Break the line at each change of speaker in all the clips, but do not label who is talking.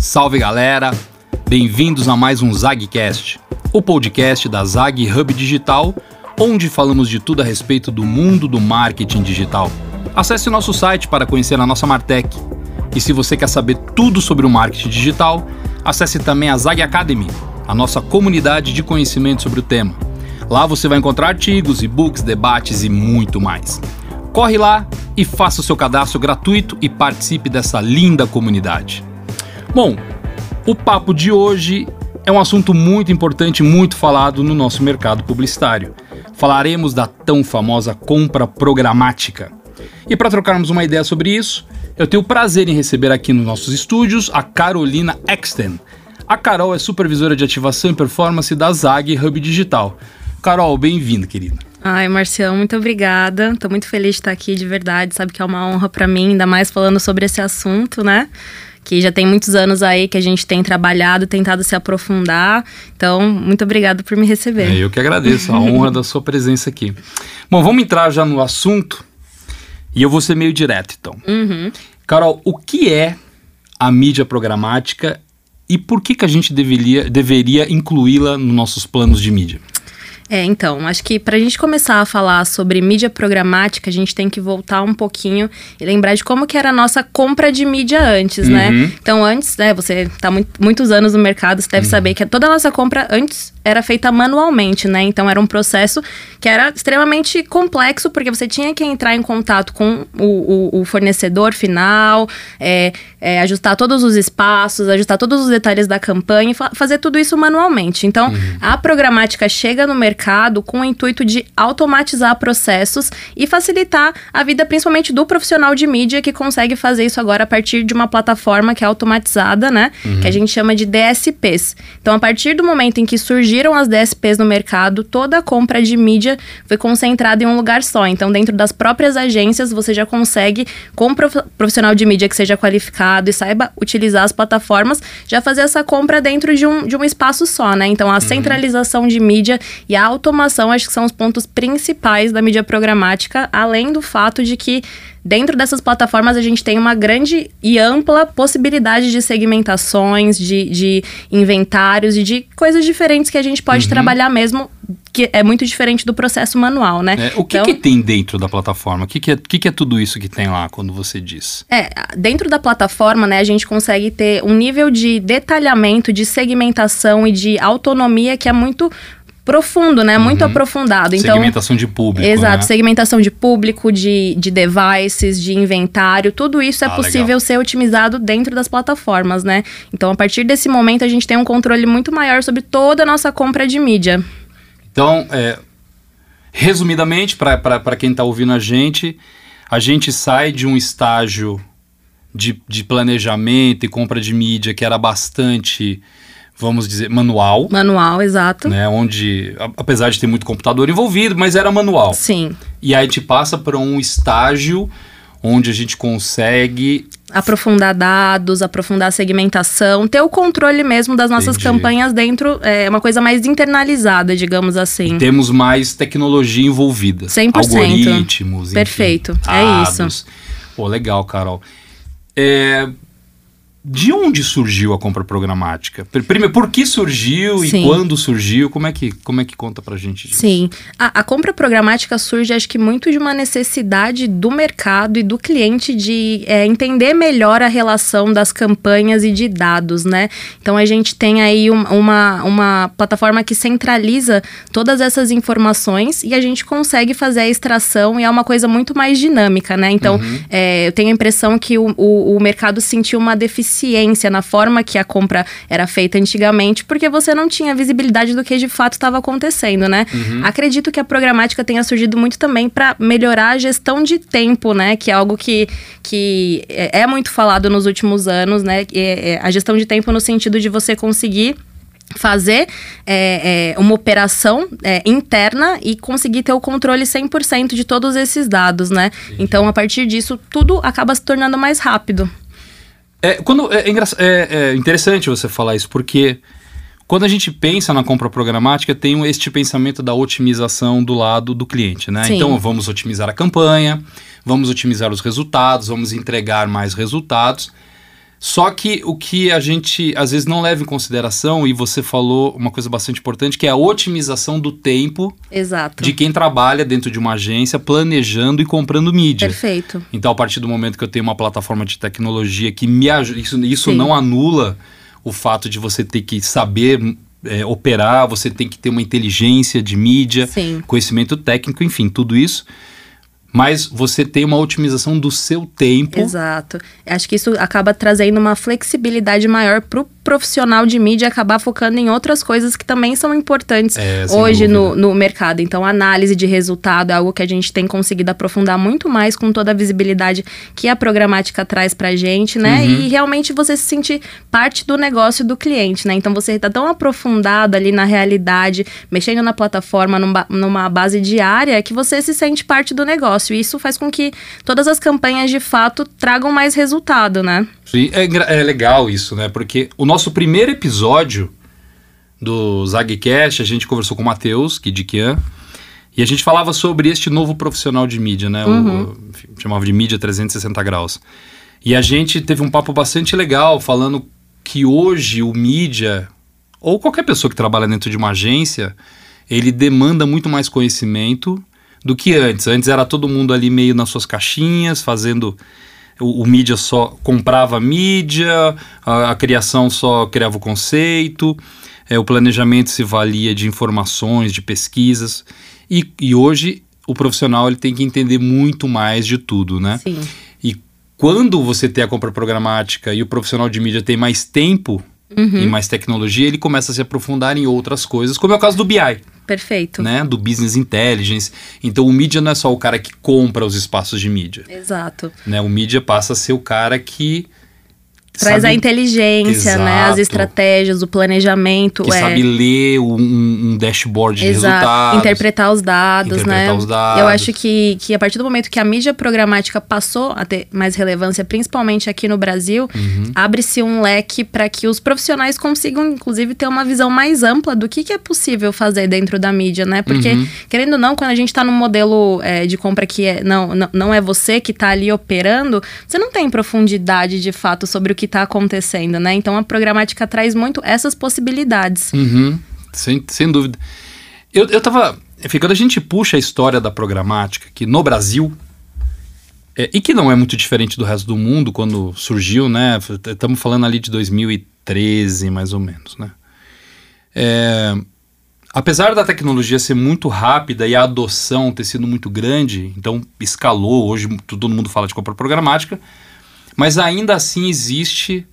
Salve galera, bem-vindos a mais um ZagCast, o podcast da Zag Hub Digital, onde falamos de tudo a respeito do mundo do marketing digital. Acesse nosso site para conhecer a nossa Martech. E se você quer saber tudo sobre o marketing digital, acesse também a Zag Academy, a nossa comunidade de conhecimento sobre o tema. Lá você vai encontrar artigos, e-books, debates e muito mais. Corre lá e faça o seu cadastro gratuito e participe dessa linda comunidade. Bom, o papo de hoje é um assunto muito importante, muito falado no nosso mercado publicitário. Falaremos da tão famosa compra programática. E para trocarmos uma ideia sobre isso, eu tenho o prazer em receber aqui nos nossos estúdios a Carolina Exten. A Carol é supervisora de ativação e performance da Zag Hub Digital. Carol, bem-vinda, querida.
Ai, Marcião, muito obrigada. Tô muito feliz de estar aqui, de verdade. Sabe que é uma honra para mim, ainda mais falando sobre esse assunto, né? Que já tem muitos anos aí que a gente tem trabalhado, tentado se aprofundar. Então, muito obrigada por me receber.
É, eu que agradeço a honra da sua presença aqui. Bom, vamos entrar já no assunto. E eu vou ser meio direto, então.
Uhum.
Carol, o que é a mídia programática e por que, que a gente deveria, deveria incluí-la nos nossos planos de mídia?
É, então, acho que para a gente começar a falar sobre mídia programática, a gente tem que voltar um pouquinho e lembrar de como que era a nossa compra de mídia antes, né?
Uhum.
Então, antes, né, você está muito, muitos anos no mercado, você deve
Uhum.
saber que toda a nossa compra antes era feita manualmente, né? Então, era um processo que era extremamente complexo, porque você tinha que entrar em contato com o, o- o fornecedor final, é, é, ajustar todos os espaços, ajustar todos os detalhes da campanha e fa- fazer tudo isso manualmente. Então, a programática chega no mercado com o intuito de automatizar processos e facilitar a vida, principalmente do profissional de mídia que consegue fazer isso agora a partir de uma plataforma que é automatizada, né? Que a gente chama de DSPs. Então, a partir do momento em que surgiram as DSPs no mercado, toda a compra de mídia foi concentrada em um lugar só. Então, dentro das próprias agências, você já consegue, com um prof- profissional de mídia que seja qualificado e saiba utilizar as plataformas, já fazer essa compra dentro de um, de um espaço só, né? Então, a centralização de mídia e a automação, acho que são os pontos principais da mídia programática, além do fato de que Dentro dessas plataformas, a gente tem uma grande e ampla possibilidade de segmentações, de, de inventários e de coisas diferentes que a gente pode trabalhar mesmo, que é muito diferente do processo manual, né?
É, o que,
Então-
que tem dentro da plataforma? O que, que, é, que, que é tudo isso que tem lá quando você diz?
É, dentro da plataforma, né, a gente consegue ter um nível de detalhamento, de segmentação e de autonomia que é muito profundo, né? Muito aprofundado. Então,
Segmentação de público.
Exato,
né?
segmentação de público, de, de devices, de inventário, tudo isso é
Ah,
possível
legal.
ser otimizado dentro das plataformas, né? Então, a partir desse momento, a gente tem um controle muito maior sobre toda a nossa compra de mídia.
Então, é, resumidamente, para quem está ouvindo a gente, a gente sai de um estágio de, de planejamento e compra de mídia que era bastante, vamos dizer, manual,
Manual, exato.
né? Onde, apesar de ter muito computador envolvido, mas era manual.
Sim.
E aí a gente passa para um estágio onde a gente consegue
Aprofundar dados, aprofundar a segmentação, ter o controle mesmo das nossas
Entendi.
campanhas dentro, é uma coisa mais internalizada, digamos assim.
temos mais tecnologia envolvida.
100%.
Algoritmos. enfim,
Perfeito, é
dados.
isso.
Pô, legal, Carol. É, de onde surgiu a compra programática? Pr- Primeiro, por que surgiu e
Sim.
quando surgiu? Como é que, como é que conta pra gente disso?
Sim. A, a compra programática surge, acho que, muito de uma necessidade do mercado e do cliente de é, entender melhor a relação das campanhas e de dados, né? Então, a gente tem aí um- uma, uma plataforma que centraliza todas essas informações e a gente consegue fazer a extração e é uma coisa muito mais dinâmica, né? Então, é, eu tenho a impressão que o, o, o mercado sentiu uma deficiência na forma que a compra era feita antigamente, porque você não tinha visibilidade do que de fato estava acontecendo, né? Acredito que a programática tenha surgido muito também para melhorar a gestão de tempo, né? Que é algo que, que é é muito falado nos últimos anos, né? É- é a gestão de tempo no sentido de você conseguir fazer é, é, uma operação é, interna e conseguir ter o controle 100% de todos esses dados, né? Então, a partir disso, tudo acaba se tornando mais rápido.
É, quando, é, é é- é interessante você falar isso, porque quando a gente pensa na compra programática, tem este pensamento da otimização do lado do cliente, né?
Sim.
Então, vamos otimizar a campanha, vamos otimizar os resultados, vamos entregar mais resultados. Só que o que a gente às vezes não leva em consideração, e você falou uma coisa bastante importante, que é a otimização do tempo
Exato.
de quem trabalha dentro de uma agência planejando e comprando mídia.
Perfeito.
Então, a partir do momento que eu tenho uma plataforma de tecnologia que me ajuda, isso, isso
Sim.
não anula o fato de você ter que saber é, operar, você tem que ter uma inteligência de mídia,
Sim.
conhecimento técnico, enfim, tudo isso. Mas você tem uma otimização do seu tempo.
Exato. Acho que isso acaba trazendo uma flexibilidade maior pro profissional de mídia acabar focando em outras coisas que também são importantes
É,
hoje no, no mercado. Então, análise de resultado é algo que a gente tem conseguido aprofundar muito mais com toda a visibilidade que a programática traz pra gente, né?
Uhum.
E realmente você se sentir parte do negócio do cliente, né? Então, você tá tão aprofundado ali na realidade, mexendo na plataforma numa, numa base diária, que você se sente parte do negócio. E isso faz com que todas as campanhas, de fato, tragam mais resultado, né?
É, é legal isso, né? Porque o nosso primeiro episódio do Zagcast, a gente conversou com o Matheus Kidikian, e a gente falava sobre este novo profissional de mídia, né? O, enfim, chamava de mídia 360 graus. E a gente teve um papo bastante legal falando que hoje o mídia, ou qualquer pessoa que trabalha dentro de uma agência, ele demanda muito mais conhecimento do que antes. Antes era todo mundo ali meio nas suas caixinhas, fazendo o, o mídia só comprava mídia, a, a criação só criava o conceito, é, o planejamento se valia de informações, de pesquisas. E, e hoje o profissional ele tem que entender muito mais de tudo, né?
Sim.
E quando você tem a compra programática e o profissional de mídia tem mais tempo
Uhum.
e mais tecnologia, ele começa a se aprofundar em outras coisas, como é o caso do BI,
Perfeito.
né? Do Business Intelligence. Então o mídia não é só o cara que compra os espaços de mídia,
Exato.
né? O mídia passa a ser o cara que
Traz
sabe,
a inteligência, né? As
Exato.
estratégias, o planejamento.
que
é...
sabe ler um, um dashboard de
Exato.
resultados.
Interpretar os dados,
Interpretar
né?
os dados.
Eu acho que, que a partir do momento que a mídia programática passou a ter mais relevância, principalmente aqui no Brasil,
Uhum.
abre-se um leque para que os profissionais consigam, inclusive, ter uma visão mais ampla do que, que é possível fazer dentro da mídia, né? Porque,
Uhum.
querendo ou não, quando a gente está num modelo é, de compra que é, não, não, não é você que está ali operando, você não tem profundidade de fato sobre o que está acontecendo, né? Então a programática traz muito essas possibilidades.
Uhum, sem, sem dúvida. Eu, eu tava. Quando a gente puxa a história da programática, que no Brasil, é, e que não é muito diferente do resto do mundo, quando surgiu, né? Estamos falando ali de 2013, mais ou menos, né? É, apesar da tecnologia ser muito rápida e a adoção ter sido muito grande, então escalou, hoje todo mundo fala de compra programática, mas ainda assim existe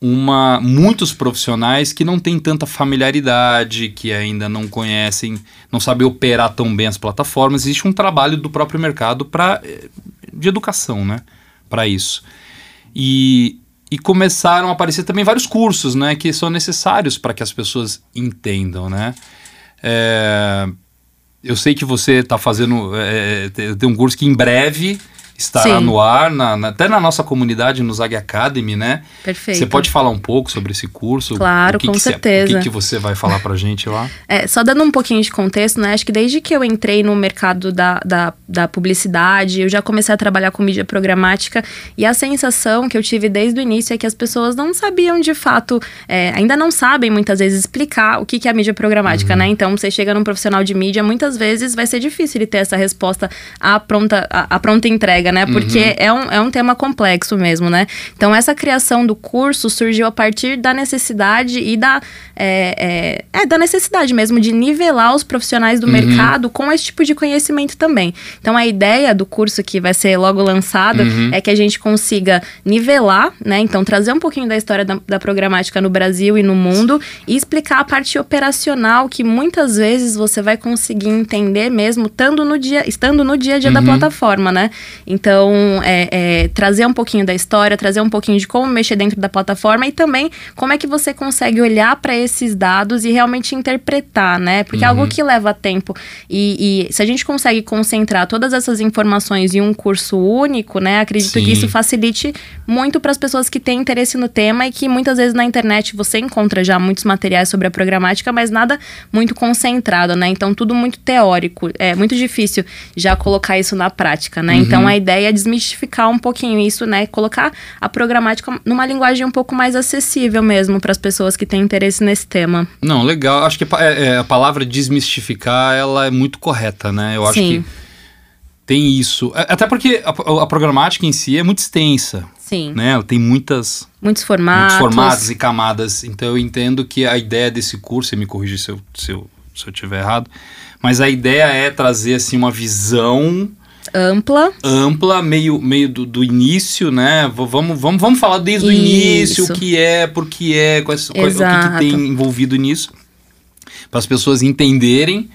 uma muitos profissionais que não têm tanta familiaridade, que ainda não conhecem, não sabem operar tão bem as plataformas. Existe um trabalho do próprio mercado para de educação, né, para isso. E, e começaram a aparecer também vários cursos, né, que são necessários para que as pessoas entendam, né. É, eu sei que você está fazendo, é, tem um curso que em breve estará
Sim.
no ar, na- na- até na nossa comunidade, no Zag Academy, né?
Perfeito.
Você pode falar um pouco sobre esse curso?
Claro,
que
com
que
certeza.
o que, que você vai falar pra gente lá?
É, só dando um pouquinho de contexto, né? Acho que desde que eu entrei no mercado da, da, da publicidade, eu já comecei a trabalhar com mídia programática e a sensação que eu tive desde o início é que as pessoas não sabiam de fato, é, ainda não sabem muitas vezes explicar o que, que é a mídia programática, né? Então, você chega num profissional de mídia, muitas vezes vai ser difícil ele ter essa resposta à pronta, à, à pronta entrega, né? Porque é, um, é um tema complexo mesmo, né? Então, essa criação do curso surgiu a partir da necessidade e da. É, é, é, da necessidade mesmo de nivelar os profissionais do mercado com esse tipo de conhecimento também. Então, a ideia do curso que vai ser logo lançado é que a gente consiga nivelar, né? Então, trazer um pouquinho da história da, da programática no Brasil e no mundo e explicar a parte operacional que muitas vezes você vai conseguir entender mesmo estando no dia, estando no dia a dia da plataforma, né? Então, é, é, trazer um pouquinho da história, trazer um pouquinho de como mexer dentro da plataforma e também como é que você consegue olhar para esses dados e realmente interpretar, né? Porque é algo que leva tempo. E, e se a gente consegue concentrar todas essas informações em um curso único, né? Acredito
Sim.
que isso facilite muito para as pessoas que têm interesse no tema e que muitas vezes na internet você encontra já muitos materiais sobre a programática, mas nada muito concentrado, né? Então tudo muito teórico. É muito difícil já colocar isso na prática, né? Então a ideia ideia é desmistificar um pouquinho isso, né? Colocar a programática numa linguagem um pouco mais acessível mesmo para as pessoas que têm interesse nesse tema.
Não, legal. Acho que é, é, a palavra desmistificar ela é muito correta, né? Eu acho
Sim.
que tem isso. É, Até porque a, a programática em si é muito extensa,
Sim.
né? Ela tem muitas
Muitos formatos.
muitos formatos e camadas. Então eu entendo que a ideia desse curso, e me corrige se eu, se eu, se eu tiver errado, mas a ideia é trazer assim uma visão
Ampla.
ampla, meio, meio do, do início, né? V- Vamos, vamos, vamos falar desde o
Isso.
início, o que é, por que é, quais, quais- o que, que tem envolvido nisso, para as pessoas entenderem.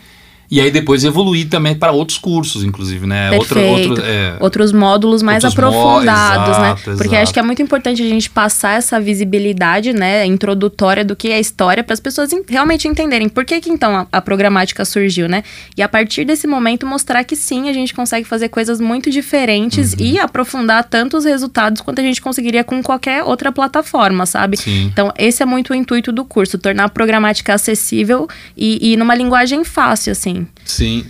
E aí depois evoluir também para outros cursos, inclusive, né? Outro,
Perfeito.
outro, é,
Outros módulos mais
Outros
aprofundados, né?
exato,
Porque
exato.
acho que é muito importante a gente passar essa visibilidade, né, introdutória do que é a história para as pessoas en- realmente entenderem por que, que então a, a programática surgiu, né? E a partir desse momento mostrar que sim, a gente consegue fazer coisas muito diferentes
Uhum.
e aprofundar tanto os resultados quanto a gente conseguiria com qualquer outra plataforma, sabe?
Sim.
Então, esse é muito o intuito do curso, tornar a programática acessível e, e numa linguagem fácil, assim.
Sim.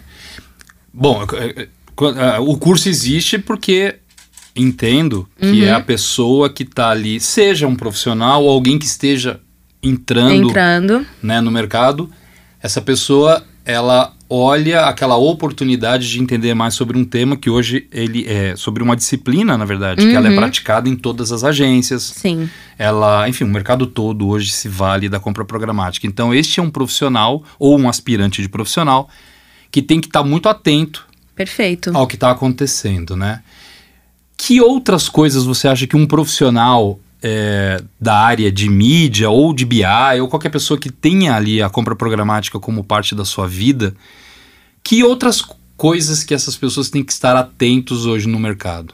Bom, é, é, é, o curso existe porque entendo que
Uhum.
é a pessoa que está ali, seja um profissional ou alguém que esteja entrando,
Entrando.
né, no mercado, essa pessoa ela olha aquela oportunidade de entender mais sobre um tema que hoje ele é sobre uma disciplina, na verdade, que ela é
Uhum.
praticada em todas as agências,
Sim.
ela, enfim, o mercado todo hoje se vale da compra programática. Então, este é um profissional ou um aspirante de profissional que tem que estar muito atento
Perfeito.
ao que está acontecendo, né? Que outras coisas você acha que um profissional é, da área de mídia ou de BI ou qualquer pessoa que tenha ali a compra programática como parte da sua vida, que outras coisas que essas pessoas têm que estar atentos hoje no mercado?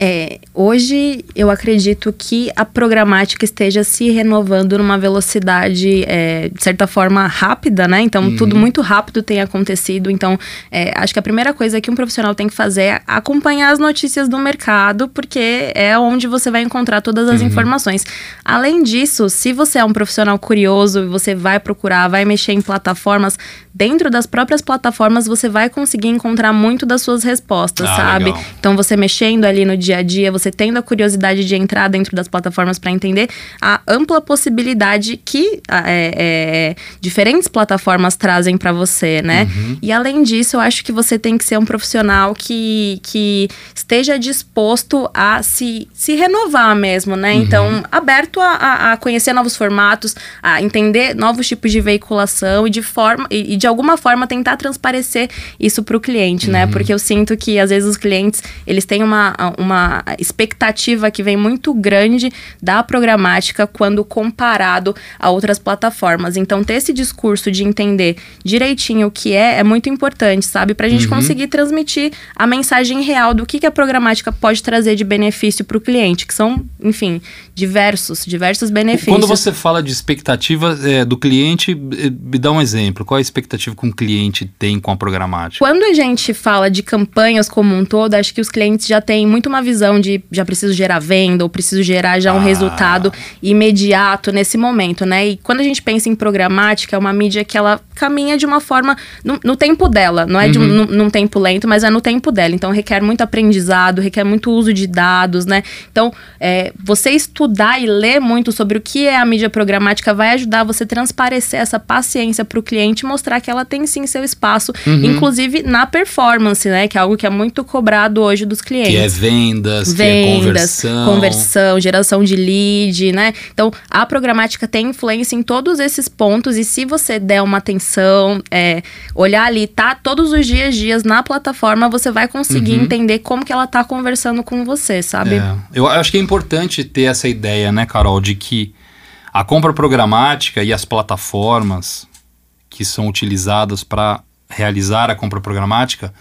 É, hoje eu acredito que a programática esteja se renovando numa velocidade, é, de certa forma, rápida, né? Então, tudo muito rápido tem acontecido. Então, é, acho que a primeira coisa que um profissional tem que fazer é acompanhar as notícias do mercado, porque é onde você vai encontrar todas as informações. Além disso, se você é um profissional curioso e você vai procurar, vai mexer em plataformas, dentro das próprias plataformas você vai conseguir encontrar muito das suas respostas,
Ah,
sabe?
legal.
Então, você mexendo ali no dia a dia, você tendo a curiosidade de entrar dentro das plataformas para entender a ampla possibilidade que ah, é, é, diferentes plataformas trazem para você, né? E além disso, eu acho que você tem que ser um profissional que, que esteja disposto a se, se renovar mesmo, né? Então, aberto a, a- conhecer novos formatos, a entender novos tipos de veiculação e de forma e, e de alguma forma tentar transparecer isso para o cliente, né? Porque eu sinto que às vezes os clientes eles têm uma, uma expectativa que vem muito grande da programática quando comparado a outras plataformas. Então, ter esse discurso de entender direitinho o que é é muito importante, sabe? Para a gente conseguir transmitir a mensagem real do que, que a programática pode trazer de benefício para o cliente, que são, enfim, diversos, diversos benefícios.
Quando você fala de expectativa é, do cliente, eh, me dá um exemplo. Qual é a expectativa que um cliente tem com a programática?
Quando a gente fala de campanhas como um todo, acho que os clientes já têm muito uma visão de já preciso gerar venda ou preciso gerar já um
Ah.
resultado imediato nesse momento, né? E quando a gente pensa em programática, é uma mídia que ela caminha de uma forma no, no tempo dela, não é de um, num, num tempo lento, mas é no tempo dela. Então requer muito aprendizado, requer muito uso de dados, né? Então é, você estudar e ler muito sobre o que é a mídia programática vai ajudar você a transparecer essa paciência para o cliente mostrar que ela tem sim seu espaço, inclusive na performance, né? Que é algo que é muito cobrado hoje dos clientes
Que é vendas, que é
vendas,
conversão.
conversão, geração de lead, né? Então, a programática tem influência em todos esses pontos e se você der uma atenção, é, olhar ali, tá todos os dias, dias na plataforma, você vai conseguir entender como que ela tá conversando com você, sabe?
É, eu acho que é importante ter essa ideia, né, Carol, de que a compra programática e as plataformas que são utilizadas para realizar a compra programática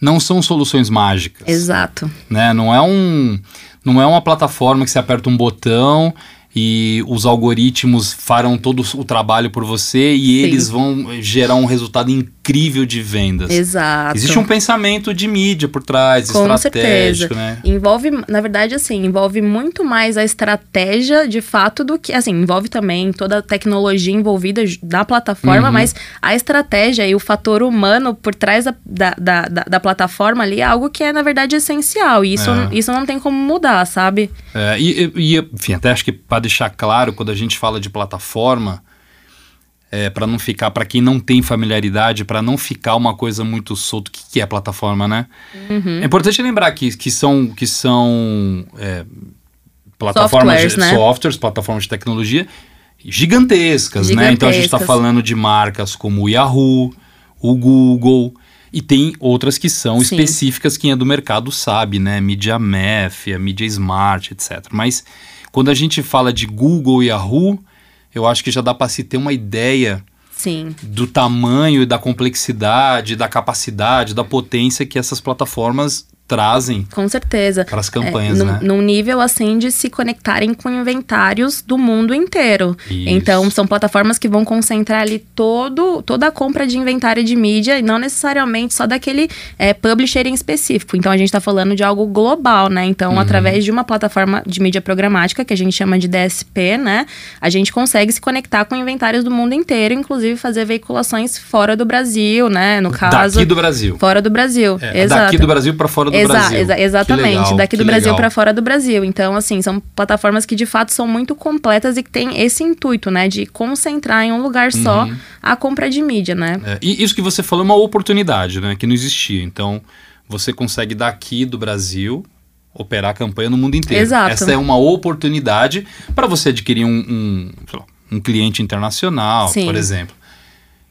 não são soluções mágicas.
Exato.
né? Não é um não é uma plataforma que você aperta um botão e os algoritmos farão todo o trabalho por você e
Sim.
eles vão gerar um resultado incrível de vendas.
Exato.
Existe um pensamento de mídia por trás,
Com
estratégico,
certeza.
né?
Envolve, na verdade, assim, envolve muito mais a estratégia de fato do que. Assim, envolve também toda a tecnologia envolvida da plataforma,
Uhum.
mas a estratégia e o fator humano por trás da, da, da, da- plataforma ali é algo que é, na verdade, essencial. E isso,
É.
isso não tem como mudar, sabe?
É, e, e- e, enfim, até acho que para deixar claro, quando a gente fala de plataforma, é, para não ficar, para quem não tem familiaridade, para não ficar uma coisa muito solta, o que, que é plataforma, né?
Uhum.
É importante lembrar que, que são, que são é, plataformas
Softwares,
de
né?
softwares, plataformas de tecnologia gigantescas, né? Então a gente está
Gigantescas.
falando de marcas como o Yahoo, o Google. E tem outras que são
Sim.
específicas, quem é do mercado sabe, né? Media Math, a Media Smart, etc. Mas quando a gente fala de Google e Yahoo, eu acho que já dá para se ter uma ideia
Sim.
do tamanho e da complexidade, da capacidade, da potência que essas plataformas trazem
Com certeza.
para as campanhas,
num,
né?
num nível assim de se conectarem com inventários do mundo inteiro.
Isso.
Então, são plataformas que vão concentrar ali todo, toda a compra de inventário de mídia e não necessariamente só daquele é, publisher em específico. Então, a gente está falando de algo global, né? Então,
Uhum.
através de uma plataforma de mídia programática, que a gente chama de DSP, né? A gente consegue se conectar com inventários do mundo inteiro, inclusive fazer veiculações fora do Brasil, né? No caso.
Daqui do Brasil.
Fora do Brasil.
É,
Exato.
daqui do Brasil para fora do
Exa-
Brasil.
exa- exatamente,
legal,
daqui do Brasil para fora do Brasil. Então, assim, são plataformas que de fato são muito completas e que têm esse intuito, né, de concentrar em um lugar só
Uhum.
a compra de mídia, né?
É, e isso que você falou é uma oportunidade, né? Que não existia. Então, você consegue daqui do Brasil operar a campanha no mundo inteiro.
Exato.
Essa é uma oportunidade para você adquirir um, um, lá, um cliente internacional,
Sim.
por exemplo.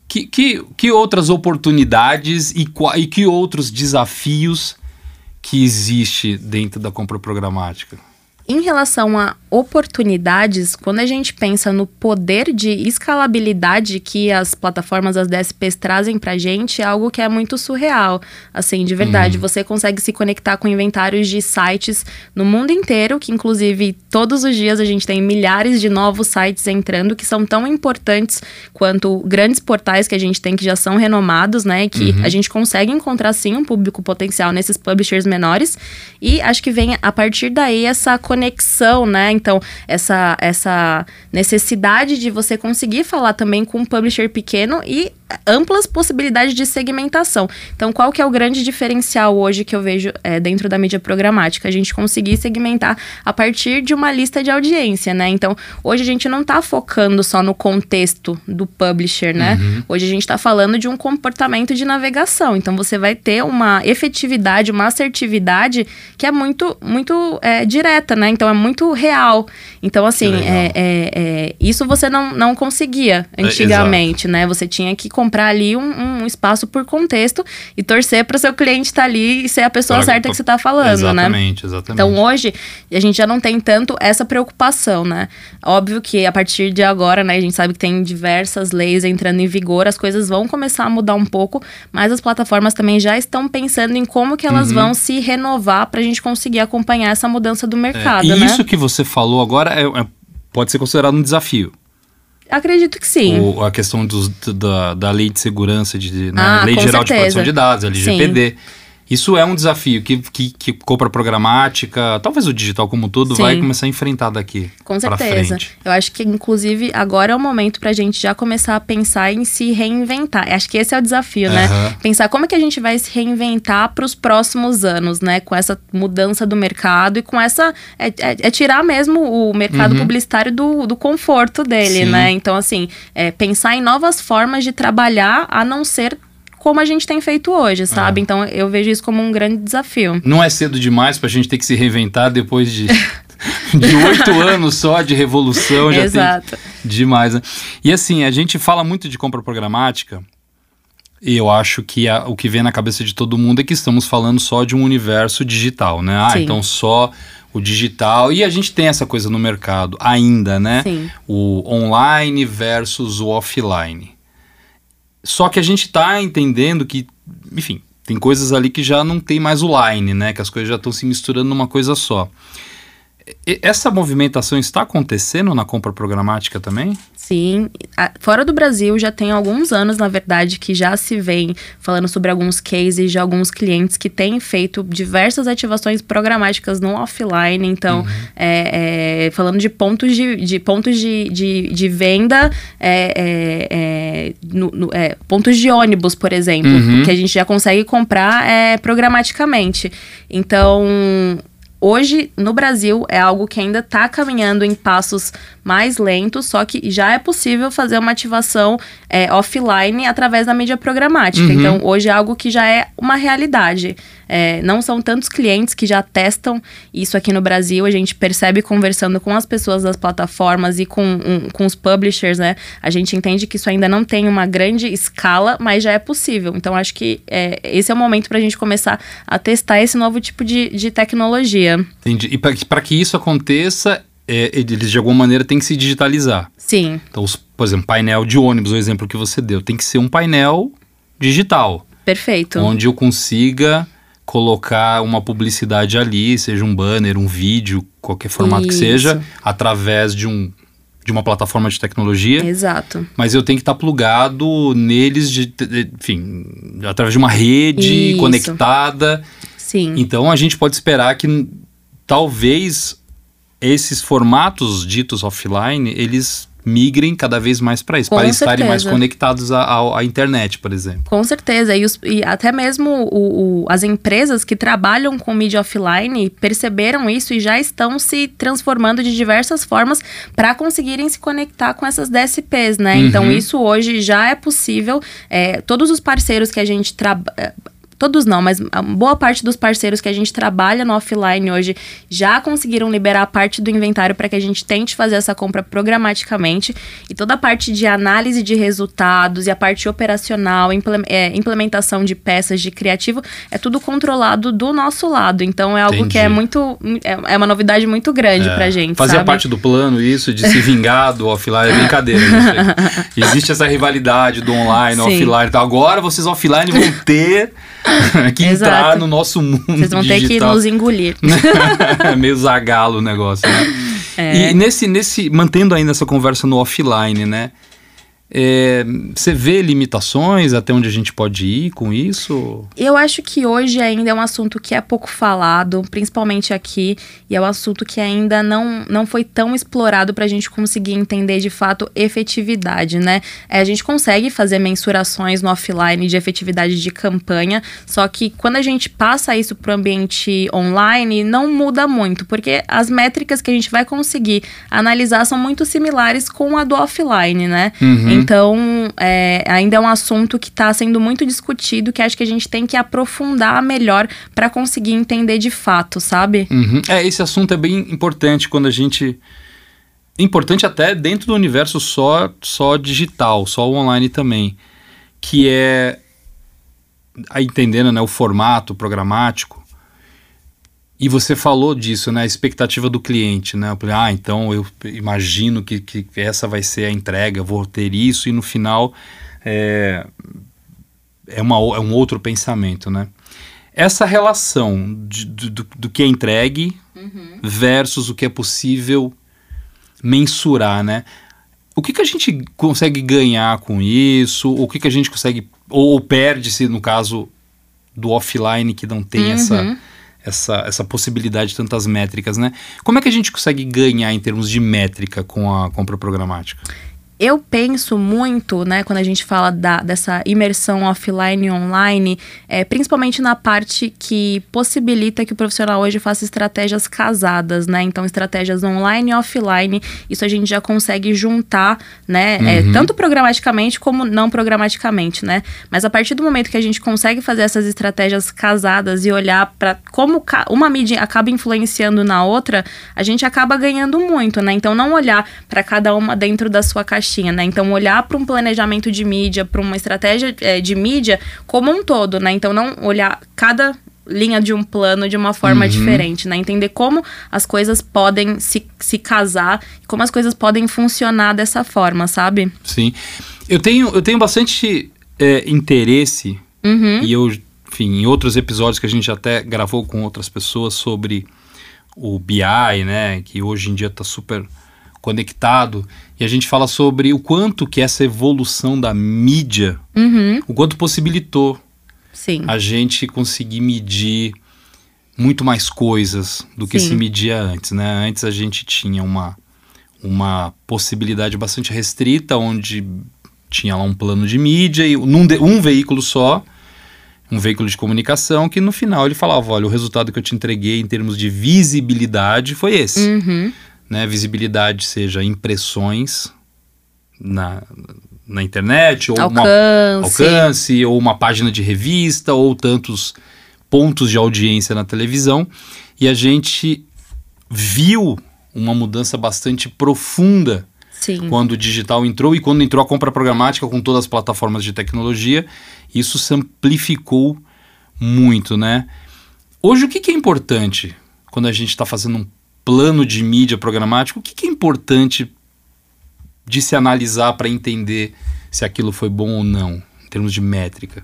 Que, que, que outras oportunidades e, e que outros desafios que existe dentro da compra programática?
Em relação a oportunidades, quando a gente pensa no poder de escalabilidade que as plataformas, as DSPs trazem pra gente, é algo que é muito surreal. Assim, de verdade, você consegue se conectar com inventários de sites no mundo inteiro, que inclusive todos os dias a gente tem milhares de novos sites entrando que são tão importantes quanto grandes portais que a gente tem que já são renomados, né? Que a gente consegue encontrar sim um público potencial nesses publishers menores. E acho que vem a partir daí essa conexão, né? Então, essa, essa necessidade de você conseguir falar também com um publisher pequeno e amplas possibilidades de segmentação. Então, qual que é o grande diferencial hoje que eu vejo é, dentro da mídia programática? A gente conseguir segmentar a partir de uma lista de audiência, né? Então, hoje a gente não está focando só no contexto do publisher, né? Hoje a gente está falando de um comportamento de navegação. Então, você vai ter uma efetividade, uma assertividade que é muito, muito é, direta, né? Então, é muito real. Então, assim, é- isso você não, não conseguia
É,
antigamente, né? Você tinha que comprar ali um, um espaço por contexto e torcer para o seu cliente estar ali e ser a pessoa
Pra-
certa que você está falando, né?
exatamente, exatamente.
Então hoje a gente já não tem tanto essa preocupação, né? Óbvio que a partir de agora, né, a gente sabe que tem diversas leis entrando em vigor, as coisas vão começar a mudar um pouco, mas as plataformas também já estão pensando em como que elas vão se renovar para a gente conseguir acompanhar essa mudança do
É,
mercado,
e
né?
isso que você falou agora é- é- pode ser considerado um desafio.
Acredito que sim.
O- a questão dos- da, da lei de segurança, de, né,
Ah,
lei geral de
certeza.
proteção de dados, LGPD. Isso é um desafio que, que, que compra programática, talvez o digital como um todo,
Sim.
vai começar a enfrentar daqui
Com certeza. Eu acho que, inclusive, agora é o momento pra gente já começar a pensar em se reinventar. Acho que esse é o desafio, né?
Aham.
Pensar como é que a gente vai se reinventar para os próximos anos, né? Com essa mudança do mercado e com essa. É, é- é tirar mesmo o mercado publicitário do, do conforto dele,
Uhum. Sim.
né? Então, assim, é, pensar em novas formas de trabalhar a não ser como a gente tem feito hoje, sabe? Então, eu vejo isso como um grande desafio.
Não é cedo demais pra gente ter que se reinventar depois de de oito anos só de revolução, já
Exato.
tem demais, né? E assim, a gente fala muito de compra programática, e eu acho que a- o que vem na cabeça de todo mundo é que estamos falando só de um universo digital, né? Ah,
Sim.
então só o digital. E a gente tem essa coisa no mercado ainda, né?
Sim.
O online versus o offline. Só que a gente está entendendo que, enfim, tem coisas ali que já não tem mais o line, né? Que as coisas já estão se misturando numa coisa só. Essa movimentação está acontecendo na compra programática também?
Sim. Fora do Brasil, já tem alguns anos, na verdade, que já se vem falando sobre alguns cases de alguns clientes que têm feito diversas ativações programáticas no offline. Então, uhum. é, é, falando de pontos de, de pontos de, de, de venda, é, é, é no, no, é, pontos de ônibus, por exemplo, uhum. que a gente já consegue comprar programaticamente. Então, hoje no Brasil é algo que ainda está caminhando em passos mais lentos, só que já é possível fazer uma ativação é, offline através da mídia programática. Uhum. Então, hoje é algo que já é uma realidade. É, não são tantos clientes que já testam isso aqui no Brasil. A gente percebe conversando com as pessoas das plataformas e com, um, com os publishers, né? A gente entende que isso ainda não tem uma grande escala, mas já é possível. Então, acho que é, esse é o momento para a gente começar a testar esse novo tipo de, de tecnologia.
Entendi. E para que isso aconteça, é, eles de alguma maneira têm que se digitalizar.
Sim.
Então, os, por exemplo, painel de ônibus, o exemplo que você deu, tem que ser um painel digital.
Perfeito.
Onde eu consiga colocar uma publicidade ali, seja um banner, um vídeo, qualquer formato Isso. que seja, através de um de uma plataforma de tecnologia.
Exato.
Mas eu tenho que estar plugado neles, de, enfim, através de uma rede Isso. conectada.
Sim.
Então a gente pode esperar que talvez esses formatos ditos offline, eles migrem cada vez mais para isso,
Com
para
certeza.
estarem mais conectados à, à, à, internet, por exemplo.
Com certeza, e, os, e até mesmo o, o, as empresas que trabalham com mídia offline perceberam isso e já estão se transformando de diversas formas para conseguirem se conectar com essas DSPs, né? Uhum. Então isso hoje já é possível. É, todos os parceiros que a gente trabalha todos não, mas boa parte dos parceiros que a gente trabalha no offline hoje já conseguiram liberar parte do inventário para que a gente tente fazer essa compra programaticamente. E toda a parte de análise de resultados e a parte operacional, é, implementação de peças de criativo, é tudo controlado do nosso lado. Então é algo Entendi. que é muito. É, é uma novidade muito grande é, pra gente.
Fazia
sabe?
parte do plano isso de se vingar do offline é brincadeira. Existe essa rivalidade do online, Sim. offline. Então agora vocês offline vão ter que Exato. entrar no nosso mundo. Vocês
vão
digital.
ter que nos engolir.
Meio zagalo o negócio, né? É. E nesse, nesse, mantendo ainda essa conversa no offline, né? É, você vê limitações até onde a gente pode ir com isso?
Eu acho que hoje ainda é um assunto que é pouco falado, principalmente aqui, e é um assunto que ainda não, não foi tão explorado para a gente conseguir entender de fato efetividade, né? É, a gente consegue fazer mensurações no offline de efetividade de campanha, só que quando a gente passa isso para o ambiente online, não muda muito, porque as métricas que a gente vai conseguir analisar são muito similares com a do offline, né? Uhum. Então, é, ainda é um assunto que está sendo muito discutido, que acho que a gente tem que aprofundar melhor para conseguir entender de fato, sabe?
Uhum. É, esse assunto é bem importante quando a gente. Importante até dentro do universo só, só digital, só online também. Que é. Entendendo né, o formato programático e você falou disso, né? A expectativa do cliente, né? Ah, então eu imagino que, que essa vai ser a entrega, vou ter isso, e no final é, é, uma, é um outro pensamento, né? Essa relação de, do, do que é entregue uhum. versus o que é possível mensurar, né? O que, que a gente consegue ganhar com isso? O que, que a gente consegue. Ou, ou perde-se, no caso do offline, que não tem uhum. essa essa, essa possibilidade de tantas métricas, né? Como é que a gente consegue ganhar em termos de métrica com a compra programática?
Eu penso muito, né, quando a gente fala da, dessa imersão offline e online, é, principalmente na parte que possibilita que o profissional hoje faça estratégias casadas, né? Então, estratégias online e offline, isso a gente já consegue juntar, né? É, uhum. É, tanto programaticamente como não programaticamente, né? Mas a partir do momento que a gente consegue fazer essas estratégias casadas e olhar para como uma mídia acaba influenciando na outra, a gente acaba ganhando muito, né? Então, não olhar para cada uma dentro da sua caixinha né? Então, olhar para um planejamento de mídia, para uma estratégia é, de mídia como um todo, né? Então, não olhar cada linha de um plano de uma forma uhum. diferente, né? Entender como as coisas podem se, se casar, como as coisas podem funcionar dessa forma, sabe?
Sim. Eu tenho, eu tenho bastante é, interesse, uhum. e eu, enfim, em outros episódios que a gente até gravou com outras pessoas sobre o BI, né, que hoje em dia está super conectado, e a gente fala sobre o quanto que essa evolução da mídia,
Uhum,
o quanto possibilitou
sim.
a gente conseguir medir muito mais coisas do que
Sim.
se media antes, né? Antes a gente tinha uma, uma possibilidade bastante restrita, onde tinha lá um plano de mídia e num de- um veículo só, um veículo de comunicação, que no final ele falava, olha, o resultado que eu te entreguei em termos de visibilidade foi esse.
Uhum,
Né? Visibilidade seja impressões na, na internet, ou uma
alcance.
alcance, ou uma página de revista, ou tantos pontos de audiência na televisão. E a gente viu uma mudança bastante profunda
Sim.
quando o digital entrou e quando entrou a compra programática com todas as plataformas de tecnologia. Isso se amplificou muito, né? Hoje, o que, que é importante quando a gente está fazendo um plano de mídia programático? O que, que é importante de se analisar para entender se aquilo foi bom ou não, em termos de métrica?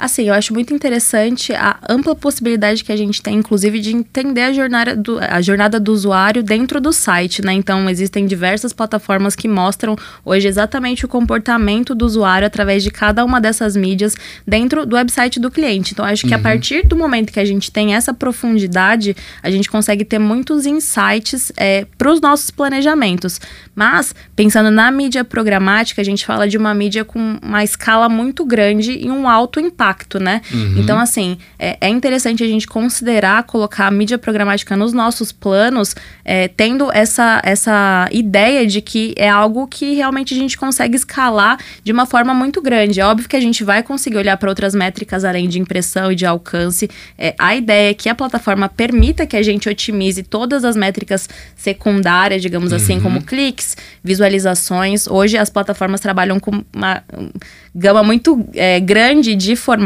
Assim, eu acho muito interessante a ampla possibilidade que a gente tem, inclusive, de entender a jornada do, a jornada do usuário dentro do site, né? Então, existem diversas plataformas que mostram hoje exatamente o comportamento do usuário através de cada uma dessas mídias dentro do website do cliente. Então, acho que a partir do momento que a gente tem essa profundidade, a gente consegue ter muitos insights para os nossos planejamentos. Mas, pensando na mídia programática, a gente fala de uma mídia com uma escala muito grande e um alto impacto, né? Então, assim, é, é interessante a gente considerar colocar a mídia programática nos nossos planos, é, tendo essa, essa ideia de que é algo que realmente a gente consegue escalar de uma forma muito grande. É óbvio que a gente vai conseguir olhar para outras métricas além de impressão e de alcance. É, a ideia é que a plataforma permita que a gente otimize todas as métricas secundárias, digamos assim, como cliques, visualizações. Hoje as plataformas trabalham com uma um, gama muito é, grande de formatos,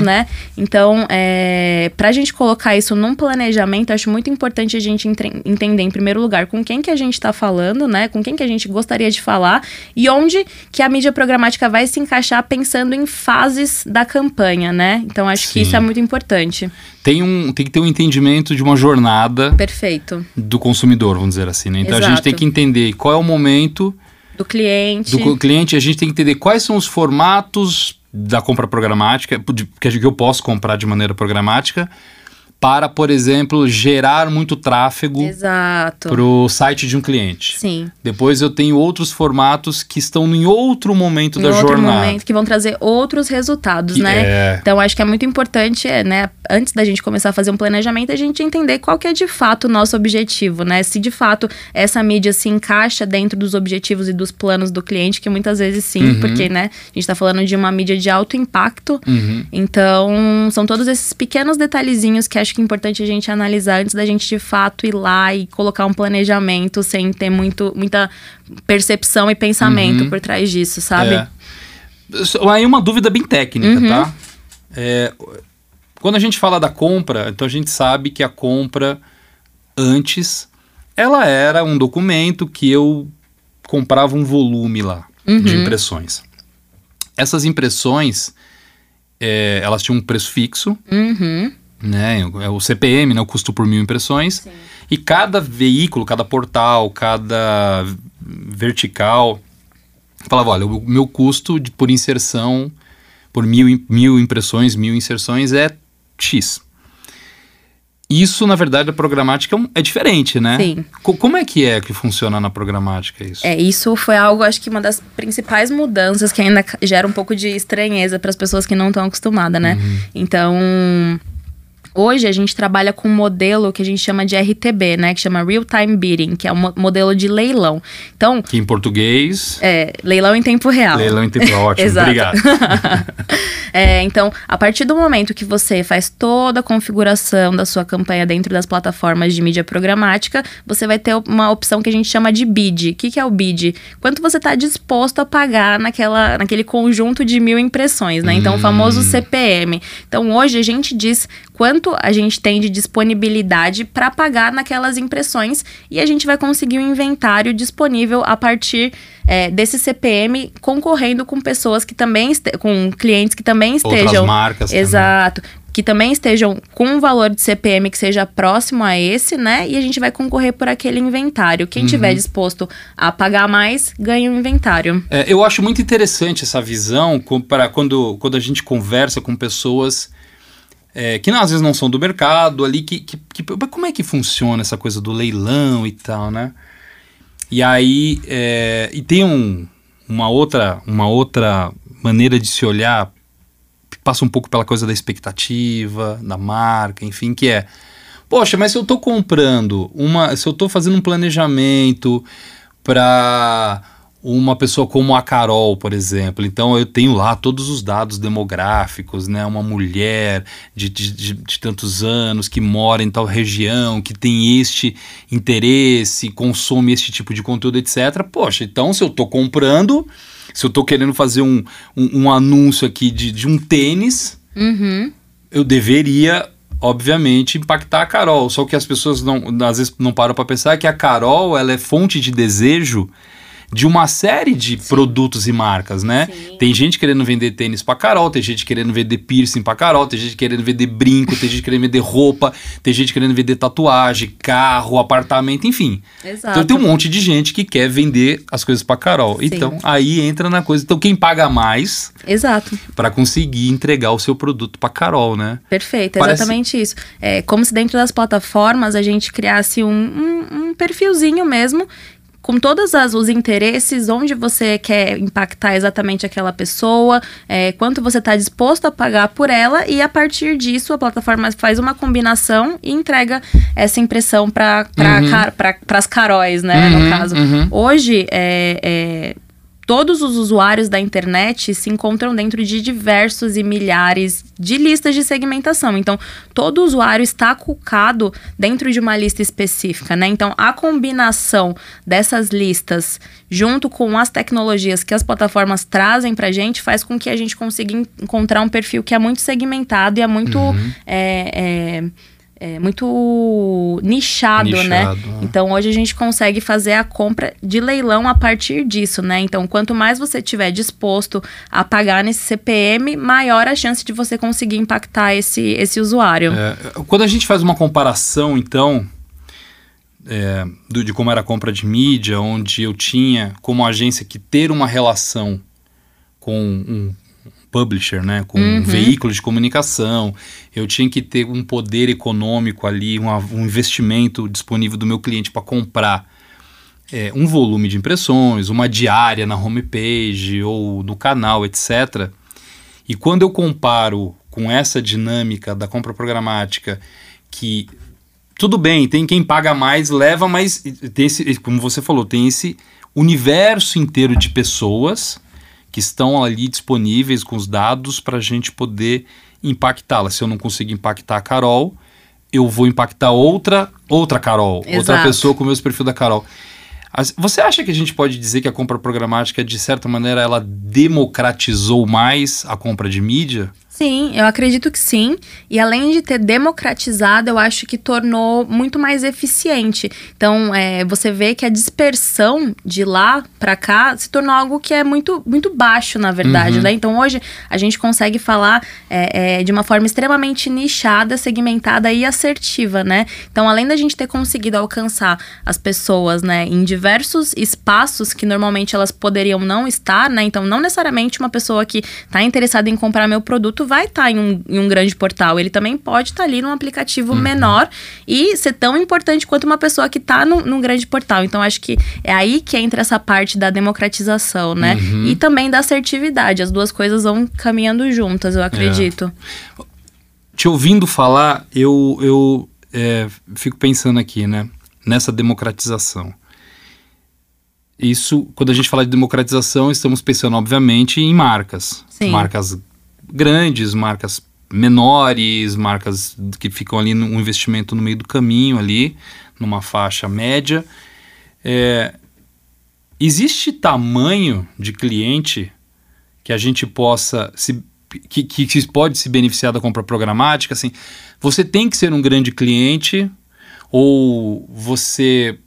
né? Então, é, para a gente colocar isso num planejamento, acho muito importante a gente entre- entender, em primeiro lugar, com quem que a gente está falando, né? Com quem que a gente gostaria de falar e onde que a mídia programática vai se encaixar pensando em fases da campanha, né? Então, acho que
Sim.
isso é muito importante.
Tem, um, tem que ter um entendimento de uma jornada
Perfeito.
do consumidor, vamos dizer assim, né? Então a gente
Exato.
tem que entender qual é o momento
Do cliente.
do cliente, a gente tem que entender quais são os formatos da compra programática, que eu posso comprar de maneira programática, para, por exemplo, gerar muito tráfego para o site de um cliente.
Sim.
Depois eu tenho outros formatos que estão em outro momento
Em
da
outro
jornada.
momento que vão trazer outros resultados,
Que
né?
é-
Então, acho que é muito importante, é, né, antes da gente começar a fazer um planejamento, a gente entender qual que é de fato o nosso objetivo, né? Se de fato essa mídia se encaixa dentro dos objetivos e dos planos do cliente, que muitas vezes sim,
Uhum.
porque, né, a gente tá falando de uma mídia de alto impacto.
Uhum.
Então, são todos esses pequenos detalhezinhos que acho que é importante a gente analisar antes da gente de fato ir lá e colocar um planejamento sem ter muito, muita percepção e pensamento
Uhum.
por trás disso, sabe?
É. Aí uma dúvida bem técnica,
Uhum.
tá? É, quando a gente fala da compra, então a gente sabe que a compra antes ela era um documento que eu comprava um volume lá de
Uhum.
impressões. Essas impressões é, elas tinham um preço fixo,
Uhum.
Né? É o CPM, né? O custo por mil impressões. E cada veículo, cada portal, cada vertical falava, olha, o meu custo de- por inserção, por mil, mil impressões, mil inserções é X. Isso, na verdade, a programática é é diferente, né?
Sim.
Co- como é que é que funciona na programática isso?
É, isso foi algo, acho que uma das principais mudanças que ainda gera um pouco de estranheza para as pessoas que não estão acostumadas, né? Então, hoje a gente trabalha com um modelo que a gente chama de RTB, né? Que chama Real Time Bidding, que é um mo- modelo de leilão. Então,
Que em português,
é, leilão em tempo real.
leilão em tempo ótimo,
Exato.
obrigado.
É, então, a partir do momento que você faz toda a configuração da sua campanha dentro das plataformas de mídia programática, você vai ter uma opção que a gente chama de bid. O que, que é o bid? Quanto você está disposto a pagar naquela, naquele conjunto de mil impressões, né? Então, o famoso CPM. Então, hoje a gente diz quanto a gente tem de disponibilidade para pagar naquelas impressões e a gente vai conseguir um inventário disponível a partir é, desse CPM concorrendo com pessoas que também com clientes que também
Outras
estejam
marcas também.
exato que também estejam com um valor de CPM que seja próximo a esse, né? E a gente vai concorrer por aquele inventário. Quem estiver uhum. disposto a pagar mais, ganha o um inventário.
É, eu acho muito interessante essa visão para quando, quando a gente conversa com pessoas é, que às vezes não são do mercado ali, que, que, que, como é que funciona essa coisa do leilão e tal, né? E aí, é, e tem um, uma, outra, uma outra maneira de se olhar, passa um pouco pela coisa da expectativa, da marca, enfim, que é, poxa, mas se eu estou comprando uma, se eu estou fazendo um planejamento para uma pessoa como a Carol, por exemplo. Então eu tenho lá todos os dados demográficos, né? Uma mulher de, de, de, tantos anos que mora em tal região, que tem este interesse, consome este tipo de conteúdo, etc. Poxa, então se eu estou comprando, se eu estou querendo fazer um, um, um, anúncio aqui de, de um tênis,
uhum.
eu deveria obviamente impactar a Carol. Só que as pessoas não, às vezes não param para pensar que a Carol ela é fonte de desejo de uma série de Sim. produtos e marcas, né? Sim. Tem gente querendo vender tênis pra Carol, tem gente querendo vender piercing pra Carol, tem gente querendo vender brinco, tem gente querendo vender roupa, tem gente querendo vender tatuagem, carro, apartamento, enfim.
Exato.
Então tem um monte de gente que quer vender as coisas pra Carol. Sim. Então aí entra na coisa. Então quem paga mais.
Exato.
Para conseguir entregar o seu produto pra Carol, né?
Perfeito, Parece... exatamente isso. É como se dentro das plataformas a gente criasse um, um, um perfilzinho mesmo com todos os interesses, onde você quer impactar exatamente aquela pessoa, é, quanto você está disposto a pagar por ela, e a partir disso a plataforma faz uma combinação e entrega essa impressão para uhum. as caróis, né? Uhum, no caso. Uhum. Hoje, é, é todos os usuários da internet se encontram dentro de diversos e milhares de listas de segmentação. Então, todo usuário está cucado dentro de uma lista específica, né? Então, a combinação dessas listas junto com as tecnologias que as plataformas trazem para a gente faz com que a gente consiga encontrar um perfil que é muito segmentado e é muito uhum. é, é, é, muito nichado, né? nichado né? É. Então hoje a gente consegue fazer a compra de leilão a partir disso, né? Então quanto mais você tiver disposto a pagar nesse CPM, maior a chance de você conseguir impactar esse, esse usuário.
É, quando a gente faz uma comparação, então, é, do, de como era a compra de mídia, onde eu tinha como agência que ter uma relação com um publisher, né, com uhum. um veículo de comunicação, eu tinha que ter um poder econômico ali, um, um investimento disponível do meu cliente para comprar é, um volume de impressões, uma diária na homepage ou no canal, etc. E quando eu comparo com essa dinâmica da compra programática, que tudo bem, tem quem paga mais, leva, mas tem esse, como você falou, tem esse universo inteiro de pessoas que estão ali disponíveis com os dados para a gente poder impactá-la. Se eu não conseguir impactar a Carol, eu vou impactar outra outra Carol, Exato. outra pessoa com o mesmo perfil da Carol. Você acha que a gente pode dizer que a compra programática, de certa maneira, ela democratizou mais a compra de mídia?
Sim, eu acredito que sim. E além de ter democratizado, eu acho que tornou muito mais eficiente. Então, é, você vê que a dispersão de lá para cá se tornou algo que é muito, muito baixo, na verdade, uhum. né? Então, hoje a gente consegue falar é, é, de uma forma extremamente nichada, segmentada e assertiva, né? Então, além da gente ter conseguido alcançar as pessoas, né, em diversos espaços que normalmente elas poderiam não estar, né? Então, não necessariamente uma pessoa que está interessada em comprar meu produto vai estar tá em, um, em, um, grande portal. Ele também pode estar tá ali num aplicativo uhum. menor e ser tão importante quanto uma pessoa que está num, num, grande portal. Então, acho que é aí que entra essa parte da democratização, né? Uhum. E também da assertividade. As duas coisas vão caminhando juntas, eu acredito.
É. Te ouvindo falar, eu, eu é, fico pensando aqui, né? Nessa democratização. Isso, quando a gente fala de democratização, estamos pensando, obviamente, em marcas.
Sim.
Marcas grandes, marcas menores, marcas que ficam ali no investimento no meio do caminho ali, numa faixa média. É, existe tamanho de cliente que a gente possa se que, que, pode se beneficiar da compra programática, assim, você tem que ser um grande cliente ou você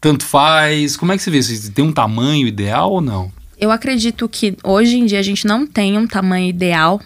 tanto faz? Como é que você vê? Você tem um tamanho ideal ou não?
Eu acredito que hoje em dia a gente não tem um tamanho ideal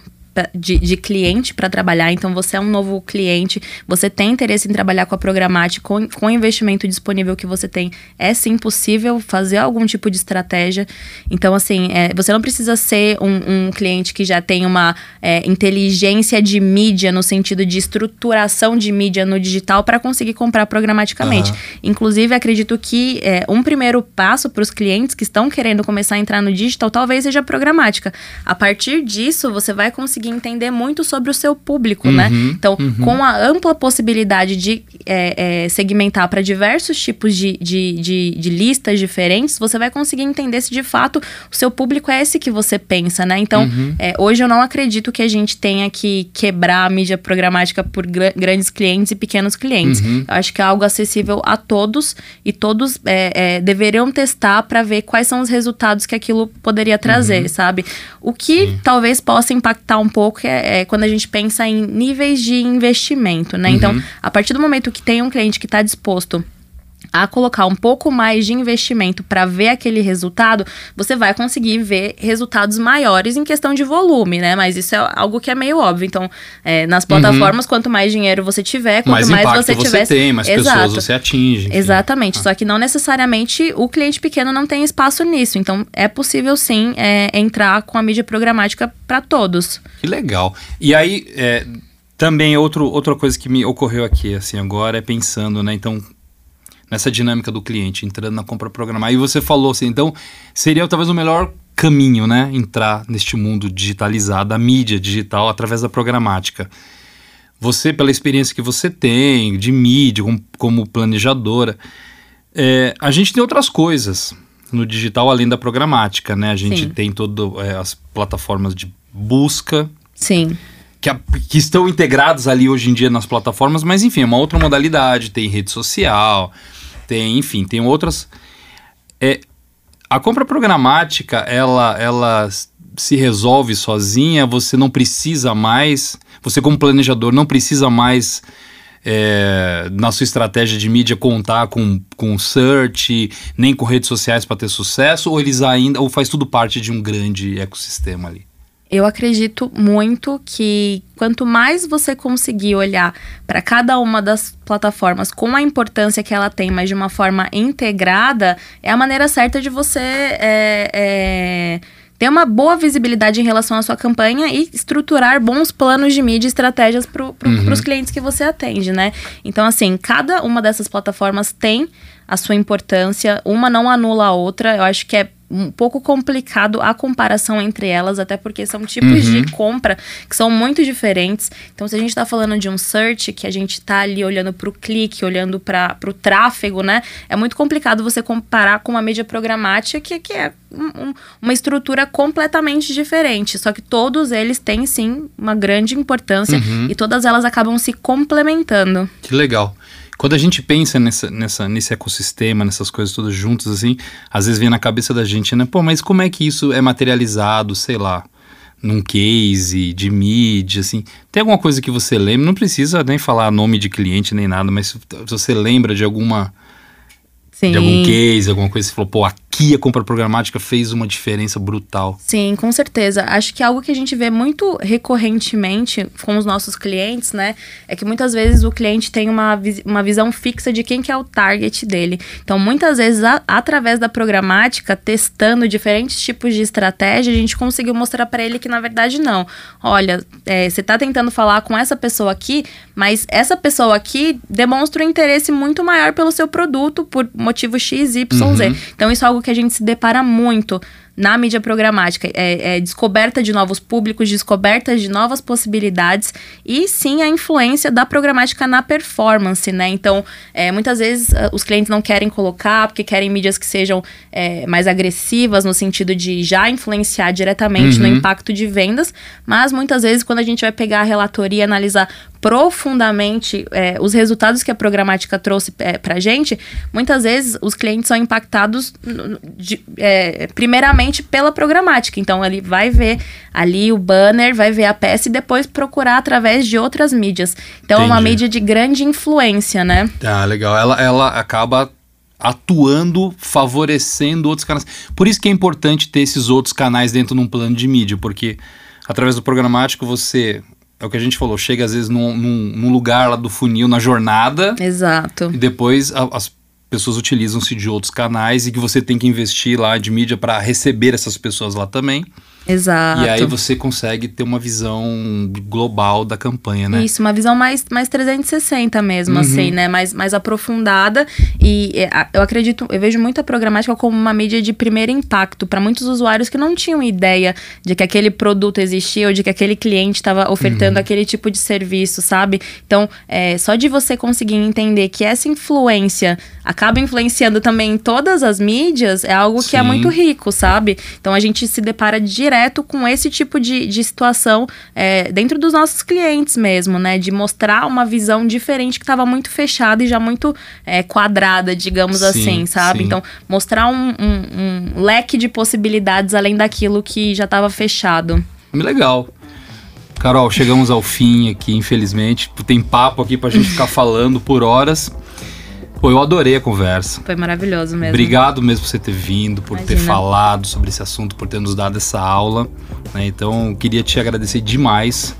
de, de cliente para trabalhar, então você é um novo cliente, você tem interesse em trabalhar com a programática, com, com o investimento disponível que você tem, é sim possível fazer algum tipo de estratégia. Então, assim, é, você não precisa ser um, um, cliente que já tem uma é, inteligência de mídia, no sentido de estruturação de mídia no digital, para conseguir comprar programaticamente. Uhum. Inclusive, acredito que é, um primeiro passo para os clientes que estão querendo começar a entrar no digital talvez seja programática. A partir disso, você vai conseguir entender muito sobre o seu público, né? uhum, né? Então, uhum. com a ampla possibilidade de é, é, segmentar para diversos tipos de, de, de, de, listas diferentes, você vai conseguir entender se de fato o seu público é esse que você pensa, né? Então, uhum. é, hoje eu não acredito que a gente tenha que quebrar a mídia programática por gr grandes clientes e pequenos clientes. Uhum. Eu acho que é algo acessível a todos e todos é, é, deveriam testar para ver quais são os resultados que aquilo poderia trazer, uhum. sabe? O que Sim. talvez possa impactar um pouco é, é, quando a gente pensa em níveis de investimento, né? Então, uhum. a partir do momento que tem um cliente que está disposto a colocar um pouco mais de investimento para ver aquele resultado, você vai conseguir ver resultados maiores em questão de volume, né? Mas isso é algo que é meio óbvio. Então, é, nas plataformas, uhum. quanto mais dinheiro você tiver, quanto mais, mais você tiver.
Você tem, mais Exato. pessoas você atinge.
Enfim. Exatamente. Ah. Só que não necessariamente o cliente pequeno não tem espaço nisso. Então, é possível sim é, entrar com a mídia programática para todos.
Que legal. E aí, é, também outro, outra coisa que me ocorreu aqui, assim, agora é pensando, né? Então, nessa dinâmica do cliente, entrando na compra programada. E você falou assim, então seria talvez o melhor caminho, né? Entrar neste mundo digitalizado, a mídia digital através da programática. Você, pela experiência que você tem de mídia, como, como planejadora, é, a gente tem outras coisas no digital além da programática, né? A gente Sim. tem todas é, as plataformas de busca.
Sim.
Que, a, que, estão integrados ali hoje em dia nas plataformas, mas enfim, é uma outra modalidade, tem rede social, tem, enfim, tem outras. É, a compra programática, ela, ela se resolve sozinha, você não precisa mais, você como planejador não precisa mais é, na sua estratégia de mídia contar com, com search, nem com redes sociais para ter sucesso, ou eles ainda, ou faz tudo parte de um grande ecossistema ali?
Eu acredito muito que quanto mais você conseguir olhar para cada uma das plataformas com a importância que ela tem, mas de uma forma integrada, é a maneira certa de você é, é, ter uma boa visibilidade em relação à sua campanha e estruturar bons planos de mídia e estratégias para pro, uhum. os clientes que você atende, né? Então, assim, cada uma dessas plataformas tem a sua importância, uma não anula a outra. Eu acho que é um pouco complicado a comparação entre elas, até porque são tipos uhum. de compra que são muito diferentes. Então, se a gente está falando de um search, que a gente está ali olhando para o clique, olhando para o tráfego, né? É muito complicado você comparar com uma mídia programática, que, que é um, uma estrutura completamente diferente. Só que todos eles têm, sim, uma grande importância uhum. e todas elas acabam se complementando.
Que legal. Quando a gente pensa nessa, nessa, nesse ecossistema, nessas coisas todas juntas, assim, às vezes vem na cabeça da gente, né? Pô, mas como é que isso é materializado, sei lá, num case de mídia, assim? Tem alguma coisa que você lembra? Não precisa nem falar nome de cliente nem nada, mas se você lembra de alguma Sim. De algum case, alguma coisa que você falou, pô, aqui a compra programática fez uma diferença brutal.
Sim, com certeza. Acho que algo que a gente vê muito recorrentemente com os nossos clientes, né, é que muitas vezes o cliente tem uma, uma visão fixa de quem que é o target dele. Então, muitas vezes, a, através da programática, testando diferentes tipos de estratégia, a gente conseguiu mostrar para ele que, na verdade, não. Olha, é, você está tentando falar com essa pessoa aqui, mas essa pessoa aqui demonstra um interesse muito maior pelo seu produto, por motivo X, Y, uhum. Z. Então, isso é algo que a gente se depara muito na mídia programática. É, é, descoberta de novos públicos, descoberta de novas possibilidades e sim a influência da programática na performance, né? Então, é, muitas vezes uh, os clientes não querem colocar porque querem mídias que sejam é, mais agressivas no sentido de já influenciar diretamente uhum. no impacto de vendas, mas muitas vezes quando a gente vai pegar a relatoria e analisar profundamente é, os resultados que a programática trouxe é, para gente, muitas vezes os clientes são impactados de, é, primeiramente pela programática. Então ele vai ver ali o banner, vai ver a peça e depois procurar através de outras mídias. Então Entendi. é uma mídia de grande influência, né?
Ah, legal. Ela, ela acaba atuando, favorecendo outros canais. Por isso que é importante ter esses outros canais dentro de um plano de mídia, porque Através do programático, você é o que a gente falou, chega às vezes num, num, num lugar lá do funil, na jornada.
Exato.
E depois a, as pessoas utilizam-se de outros canais e que você tem que investir lá de mídia para receber essas pessoas lá também.
Exato.
E aí você consegue ter uma visão global da campanha, né?
Isso, uma visão mais, mais 360 mesmo, uhum. assim, né? Mais, mais aprofundada. E eu acredito, eu vejo muita programática como uma mídia de primeiro impacto para muitos usuários que não tinham ideia de que aquele produto existia ou de que aquele cliente estava ofertando uhum. aquele tipo de serviço, sabe? Então, é, só de você conseguir entender que essa influência acaba influenciando também em todas as mídias é algo Sim. que é muito rico, sabe? Então a gente se depara direto direto com esse tipo de, de situação é, dentro dos nossos clientes mesmo, né? De mostrar uma visão diferente que estava muito fechada e já muito é, quadrada, digamos sim, assim, sabe? Sim. Então, mostrar um, um, um leque de possibilidades além daquilo que já estava fechado.
Legal. Carol, chegamos ao fim aqui, infelizmente. Tem papo aqui pra gente ficar falando por horas. Pô, eu adorei a conversa.
Foi maravilhoso mesmo.
Obrigado mesmo por você ter vindo, por Imagina. ter falado sobre esse assunto, por ter nos dado essa aula. Né? Então, queria te agradecer demais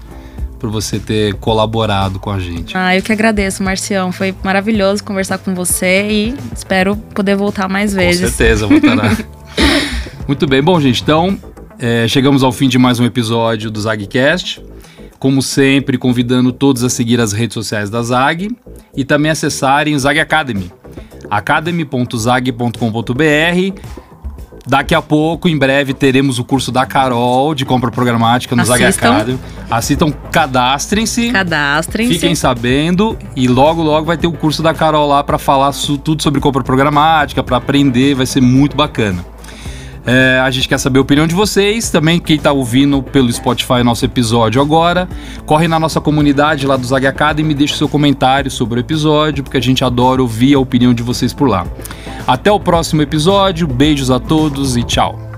por você ter colaborado com a gente.
Ah, eu que agradeço, Marcião. Foi maravilhoso conversar com você e espero poder voltar mais vezes.
Com certeza, voltará. Muito bem, bom, gente, então é, chegamos ao fim de mais um episódio do ZagCast. Como sempre, convidando todos a seguir as redes sociais da Zag e também acessarem Zag Academy, academy.zag.com.br. Daqui a pouco, em breve, teremos o curso da Carol de compra programática no Assistam. Zag Academy. Assistam, cadastrem-se.
Cadastrem-se.
Fiquem sabendo. E logo, logo vai ter o curso da Carol lá para falar tudo sobre compra programática, para aprender. Vai ser muito bacana. É, a gente quer saber a opinião de vocês. Também quem está ouvindo pelo Spotify nosso episódio agora, corre na nossa comunidade lá do Zag Academy e deixe seu comentário sobre o episódio, porque a gente adora ouvir a opinião de vocês por lá. Até o próximo episódio, beijos a todos e tchau.